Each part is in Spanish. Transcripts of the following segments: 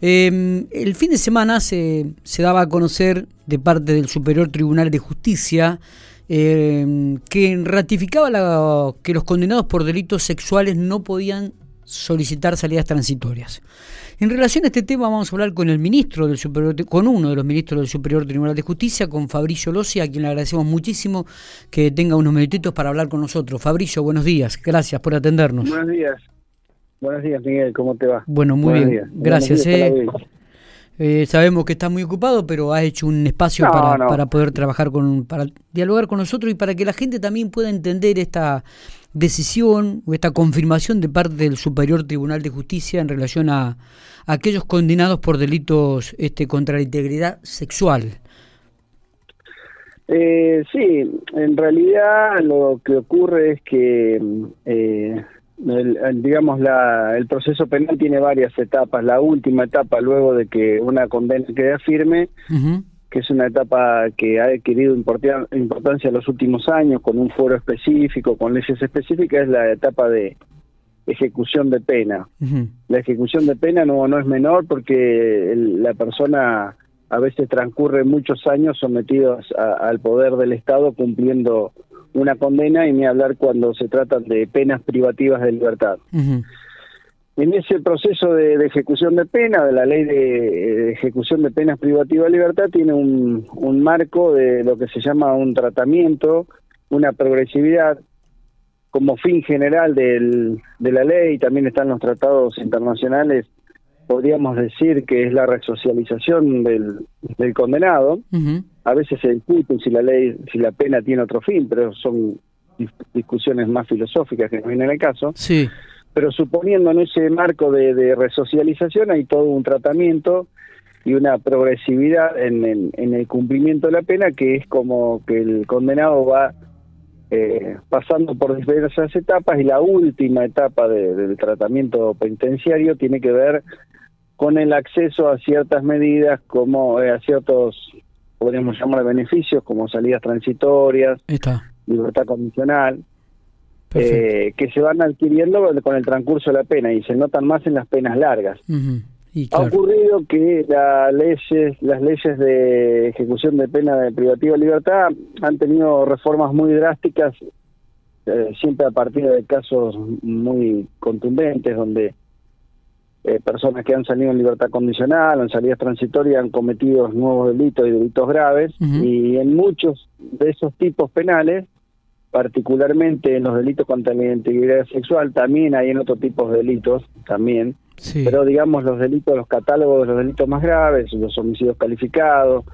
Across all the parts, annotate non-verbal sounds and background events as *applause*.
Eh, el fin de semana se, daba a conocer de parte del Superior Tribunal de Justicia eh, que ratificaba la, que los condenados por delitos sexuales no podían solicitar salidas transitorias. En relación a este tema vamos a hablar con el ministro del Superior, con uno de los ministros del Superior Tribunal de Justicia, con Fabricio Lossi, a quien le agradecemos muchísimo que tenga unos minutitos para hablar con nosotros. Fabricio, buenos días, gracias por atendernos. Buenos días. Buenos días, Miguel, ¿cómo te va? Bueno, muy bien, gracias. Eh. Eh, sabemos que estás muy ocupado, pero has hecho un espacio para, para poder trabajar con, para dialogar con nosotros y para que la gente también pueda entender esta decisión o esta confirmación de parte del Superior Tribunal de Justicia en relación a, aquellos condenados por delitos este, contra la integridad sexual. Eh, sí, en realidad lo que ocurre es que, eh, el, digamos, la, el proceso penal tiene varias etapas. La última etapa, luego de que una condena quede firme, que es una etapa que ha adquirido importancia en los últimos años, con un foro específico, con leyes específicas, es la etapa de ejecución de pena. La ejecución de pena no, no es menor porque la persona a veces transcurre muchos años sometidos al poder del Estado cumpliendo una condena y ni hablar cuando se tratan de penas privativas de libertad. En ese proceso de, ejecución de pena, de la ley de, ejecución de penas privativas de libertad, tiene un, un marco de lo que se llama un tratamiento, una progresividad como fin general del, de la ley, también están los tratados internacionales, podríamos decir que es la resocialización del, del condenado. A veces se discute si la ley, si la pena tiene otro fin, pero son discusiones más filosóficas que no vienen al caso. Sí. Pero suponiendo en ese marco de, de resocialización hay todo un tratamiento y una progresividad en, en, el cumplimiento de la pena que es como que el condenado va eh, pasando por diversas etapas y la última etapa del tratamiento penitenciario tiene que ver con el acceso a ciertas medidas como eh, a ciertos podríamos llamar beneficios como salidas transitorias libertad condicional eh, que se van adquiriendo con el transcurso de la pena y se notan más en las penas largas. Ha ocurrido que las leyes, las leyes de ejecución de pena de privativa de libertad han tenido reformas muy drásticas, eh, siempre a partir de casos muy contundentes, donde eh, personas que han salido en libertad condicional, en salidas transitorias, han cometido nuevos delitos y delitos graves, y en muchos de esos tipos penales, particularmente en los delitos contra la integridad sexual, también hay en otros tipos de delitos, también, pero digamos los delitos, los catálogos de los delitos más graves, los homicidios calificados,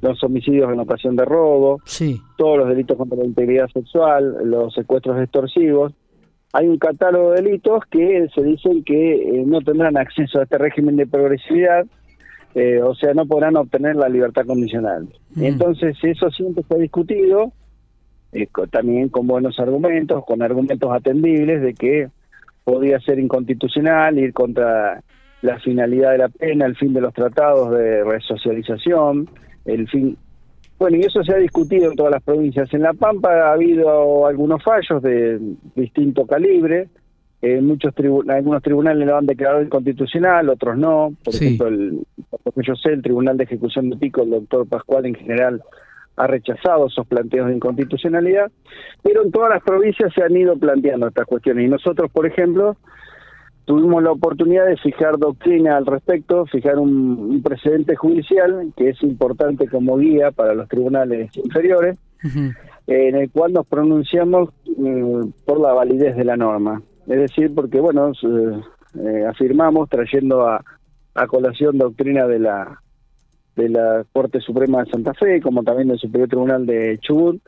los homicidios en ocasión de robo, todos los delitos contra la integridad sexual, los secuestros extorsivos, hay un catálogo de delitos que se dicen que eh, no tendrán acceso a este régimen de progresividad, eh, o sea, no podrán obtener la libertad condicional. Mm. Entonces, eso siempre ha discutido, eh, también con buenos argumentos, con argumentos atendibles de que podía ser inconstitucional, ir contra la finalidad de la pena, el fin de los tratados de resocialización, el fin... Bueno, y eso se ha discutido en todas las provincias. En La Pampa ha habido algunos fallos de distinto calibre. En muchos algunos tribunales lo han declarado inconstitucional, otros no. Por ejemplo, el, porque yo sé, el Tribunal de Ejecución de Pico, el doctor Pascual en general, ha rechazado esos planteos de inconstitucionalidad, pero en todas las provincias se han ido planteando estas cuestiones. Y nosotros, por ejemplo, tuvimos la oportunidad de fijar doctrina al respecto, fijar un, precedente judicial que es importante como guía para los tribunales inferiores, en el cual nos pronunciamos mm, por la validez de la norma. Es decir, porque, bueno, eh, afirmamos, trayendo a, a colación doctrina de la de la Corte Suprema de Santa Fe, como también del Superior Tribunal de Chubut,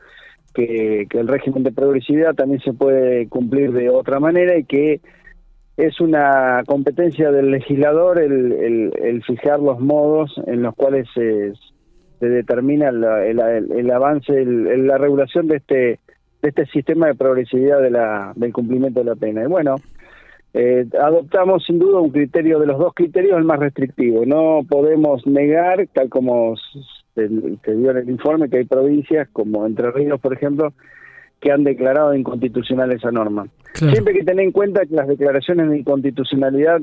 que, el régimen de progresividad también se puede cumplir de otra manera y que es una competencia del legislador el, el, fijar los modos en los cuales se, se determina el, el, avance, la regulación de este de este sistema de progresividad de la, del cumplimiento de la pena. Y bueno, eh, adoptamos sin duda un criterio de los dos criterios el más restrictivo. No podemos negar, tal como se, dio en el informe, que hay provincias como Entre Ríos, por ejemplo, que han declarado inconstitucional esa norma. Siempre hay que tener en cuenta que las declaraciones de inconstitucionalidad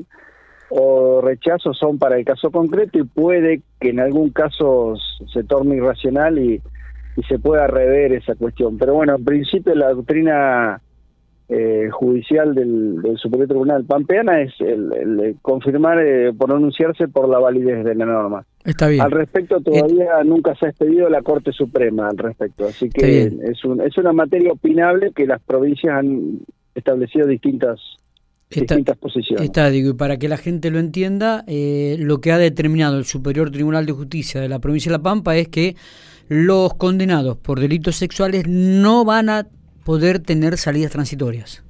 o rechazo son para el caso concreto y puede que en algún caso se torne irracional y, y se pueda rever esa cuestión. Pero bueno, en principio la doctrina eh, judicial del, Superior Tribunal Pampeana es el, confirmar, eh, pronunciarse por la validez de la norma. Está bien. Al respecto, todavía nunca se ha expedido la Corte Suprema al respecto, así que es, un, es una materia opinable que las provincias han establecido distintas distintas posiciones. Está, digo, y para que la gente lo entienda, eh, lo que ha determinado el Superior Tribunal de Justicia de la provincia de La Pampa es que los condenados por delitos sexuales no van a poder tener salidas transitorias.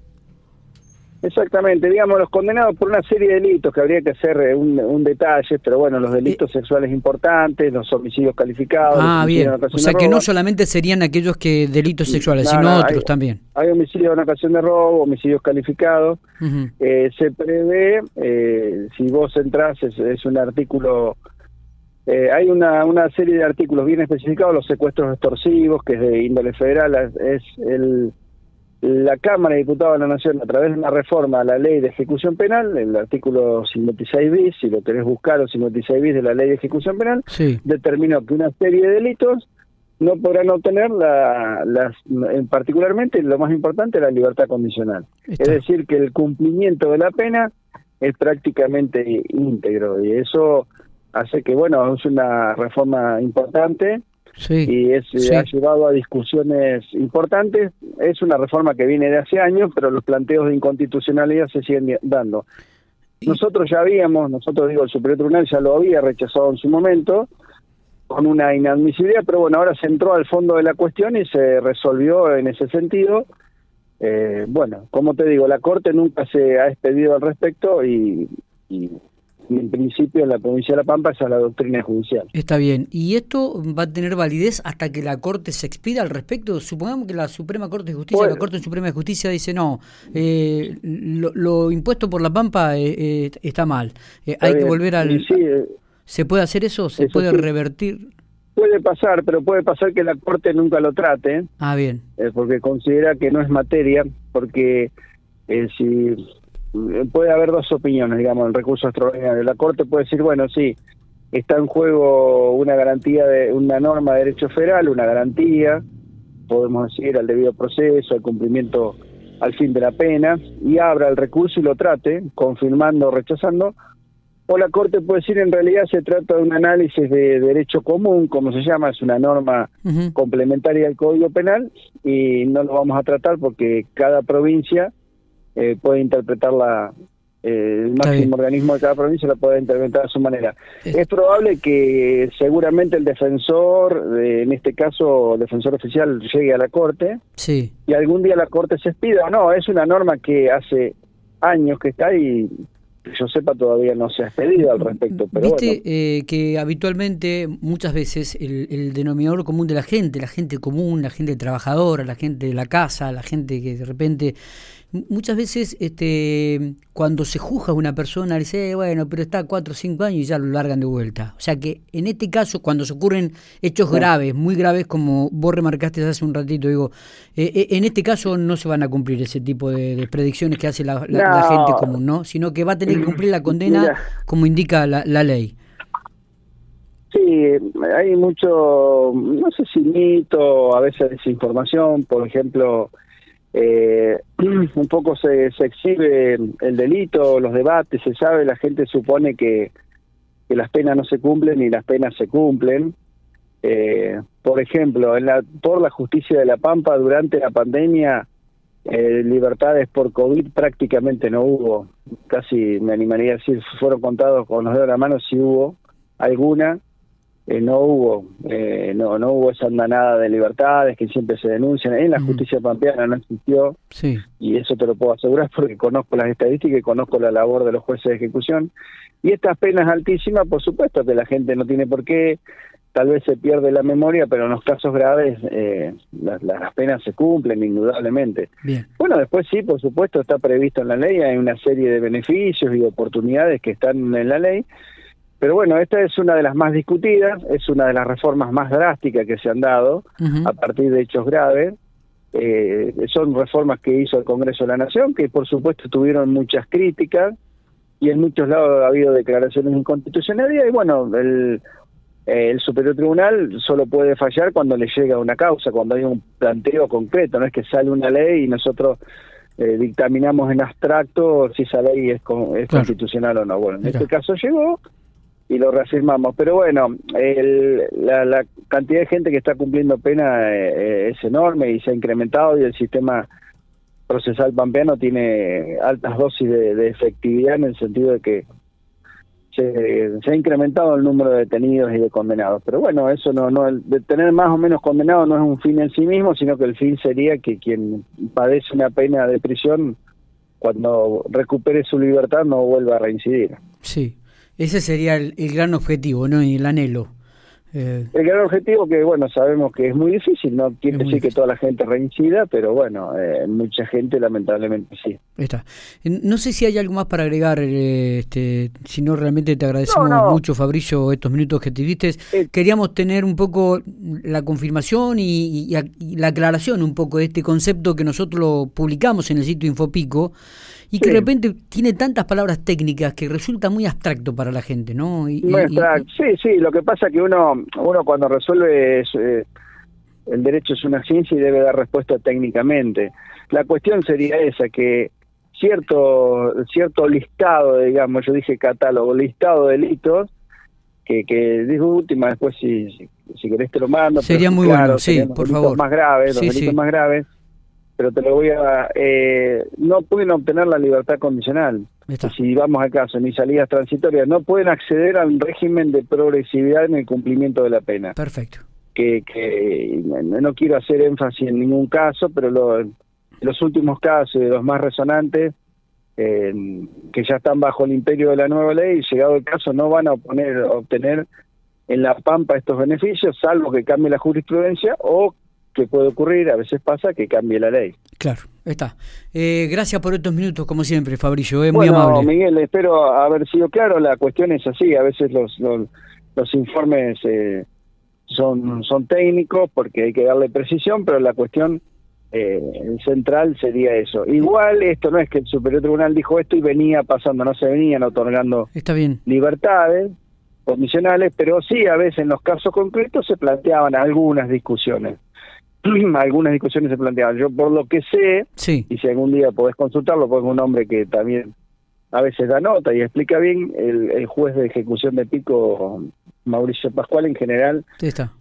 Exactamente, digamos, los condenados por una serie de delitos que habría que hacer eh, un, detalle, pero bueno, los delitos eh, sexuales importantes, los homicidios calificados. Ah, bien. O sea que no solamente serían aquellos que delitos sexuales, sino otros también. Hay homicidios en ocasión de robo, homicidios calificados. Eh, se prevé, si vos entras, es, un artículo hay una, una serie de artículos bien especificados, los secuestros extorsivos, que es de índole federal, es el la Cámara de Diputados de la Nación, a través de una reforma a la ley de ejecución penal, el artículo 56 bis, si lo querés buscar, o 56 bis de la ley de ejecución penal, determinó que una serie de delitos no podrán obtener la, las, particularmente lo más importante, la libertad condicional. Es decir, que el cumplimiento de la pena es prácticamente íntegro y eso hace que, bueno, es una reforma importante y es, eh, ha llevado a discusiones importantes. Es una reforma que viene de hace años, pero los planteos de inconstitucionalidad se siguen dando. Nosotros ya habíamos, nosotros digo, el Superior Tribunal ya lo había rechazado en su momento con una inadmisibilidad, pero bueno, ahora se entró al fondo de la cuestión y se resolvió en ese sentido. Eh, bueno, como te digo, la Corte nunca se ha expedido al respecto y en principio en la provincia de La Pampa esa es la doctrina judicial. Está bien. ¿Y esto va a tener validez hasta que la Corte se expida al respecto? Supongamos que la Suprema Corte de Justicia, la Corte Suprema de Justicia dice no, eh, lo, impuesto por La Pampa eh, eh, está mal. hay que volver al... ¿Se puede hacer eso? ¿Se puede revertir? Puede pasar, pero puede pasar que la Corte nunca lo trate. Ah, bien. porque considera que no es materia, porque si puede haber dos opiniones, digamos, en recurso extraordinario. La Corte puede decir, bueno, sí, está en juego una garantía de una norma de derecho federal, una garantía, podemos decir, al debido proceso, al cumplimiento al fin de la pena, y abra el recurso y lo trate, confirmando o rechazando, o la Corte puede decir, en realidad se trata de un análisis de derecho común, como se llama, es una norma complementaria al Código Penal, y no lo vamos a tratar porque cada provincia eh, puede interpretarla, eh, el máximo organismo de cada provincia la puede interpretar a su manera. Es probable que seguramente el defensor, en este caso el defensor oficial, llegue a la Corte sí. y algún día la Corte se expida no, es una norma que hace años que está y yo sepa todavía no se ha expedido al respecto. Pero Viste eh, que habitualmente, muchas veces, el, el, denominador común de la gente, la gente común, la gente trabajadora, la gente de la casa, la gente que de repente muchas veces este cuando se juzga a una persona dice eh, bueno pero está cuatro o cinco años y ya lo largan de vuelta o sea que en este caso cuando se ocurren hechos graves muy graves como vos remarcaste hace un ratito digo eh, eh, en este caso no se van a cumplir ese tipo de, predicciones que hace la, gente común no sino que va a tener que cumplir la condena como indica la, la ley. Sí, hay mucho, no sé si mito, a veces desinformación, por ejemplo, eh, *clears throat* un poco se, se exhibe el delito, los debates, se sabe, la gente supone que, las penas no se cumplen y las penas se cumplen. Eh, por ejemplo, en la, por la justicia de la Pampa durante la pandemia, eh, libertades por COVID prácticamente no hubo. Casi me animaría a decir, fueron contados con los dedos de la mano si hubo alguna. Eh, no hubo eh, no no hubo esa andanada de libertades que siempre se denuncian en la justicia pampeana no existió sí. y eso te lo puedo asegurar porque conozco las estadísticas y conozco la labor de los jueces de ejecución y estas penas altísimas por supuesto que la gente no tiene por qué tal vez se pierde la memoria pero en los casos graves eh, las, las penas se cumplen indudablemente Bien. bueno después sí por supuesto está previsto en la ley hay una serie de beneficios y de oportunidades que están en la ley pero bueno, esta es una de las más discutidas, es una de las reformas más drásticas que se han dado a partir de hechos graves. Eh, son reformas que hizo el Congreso de la Nación, que por supuesto tuvieron muchas críticas, y en muchos lados ha habido declaraciones de inconstitucionalidad y bueno, el, el Superior Tribunal solo puede fallar cuando le llega una causa, cuando hay un planteo concreto, no es que sale una ley y nosotros eh, dictaminamos en abstracto si esa ley es, es constitucional o no. Bueno, en este caso llegó y lo reafirmamos. Pero bueno, el, la, cantidad de gente que está cumpliendo pena eh, es enorme y se ha incrementado y el sistema procesal pampeano tiene altas dosis de, efectividad en el sentido de que se, ha incrementado el número de detenidos y de condenados. Pero bueno, eso no, no, el, de tener más o menos condenados no es un fin en sí mismo, sino que el fin sería que quien padece una pena de prisión, cuando recupere su libertad, no vuelva a reincidir. Sí, ese sería el, el gran objetivo, ¿no? Y el anhelo. Eh, el gran objetivo que, bueno, sabemos que es muy difícil, no quiere decir que toda la gente reincida, pero bueno, eh, mucha gente lamentablemente sí. Está. No sé si hay algo más para agregar, eh, este, si no realmente te agradecemos mucho, Fabricio, estos minutos que te diste. Queríamos tener un poco la confirmación y, la aclaración un poco de este concepto que nosotros lo publicamos en el sitio Infopico y que de repente tiene tantas palabras técnicas que resulta muy abstracto para la gente, ¿no? sí, sí, lo que pasa que uno, uno cuando resuelve eh, el derecho es una ciencia y debe dar respuesta técnicamente. La cuestión sería esa, que cierto, cierto listado, digamos, yo dije catálogo, listado de delitos, que, que dijo última, después si, si, querés te lo mando. Sería muy bueno, sí, por favor. Más graves, los delitos más graves pero te lo voy a... Eh, no pueden obtener la libertad condicional. Si vamos al caso, ni salidas transitorias, no pueden acceder al régimen de progresividad en el cumplimiento de la pena. Perfecto. Que, que no quiero hacer énfasis en ningún caso, pero los últimos casos, los más resonantes, eh, que ya están bajo el imperio de la nueva ley, llegado el caso, no van a obtener en la pampa estos beneficios, salvo que cambie la jurisprudencia o que puede ocurrir, a veces pasa que cambie la ley. Claro, está. Eh, gracias por estos minutos, como siempre, Fabricio, es muy amable. Miguel, espero haber sido claro, la cuestión es así, a veces los, los, informes eh, son, son técnicos porque hay que darle precisión, pero la cuestión eh, central sería eso. Igual esto no es que el Superior Tribunal dijo esto y venía pasando, no se venían otorgando Está bien. libertades condicionales, pero sí a veces en los casos concretos se planteaban algunas discusiones. *clears throat* algunas discusiones se planteaban. Yo por lo que sé, y si algún día podés consultarlo, porque es un hombre que también a veces da nota y explica bien, el, juez de ejecución de Pico, Mauricio Pascual, en general,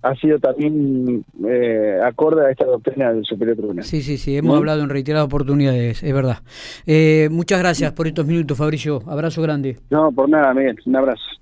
ha sido también eh, acorde a esta doctrina del Superior Tribunal. Sí, sí, sí, hemos hablado en reiteradas oportunidades, es verdad. Eh, muchas gracias por estos minutos, Fabricio. Abrazo grande. No, por nada, Miguel. Un abrazo.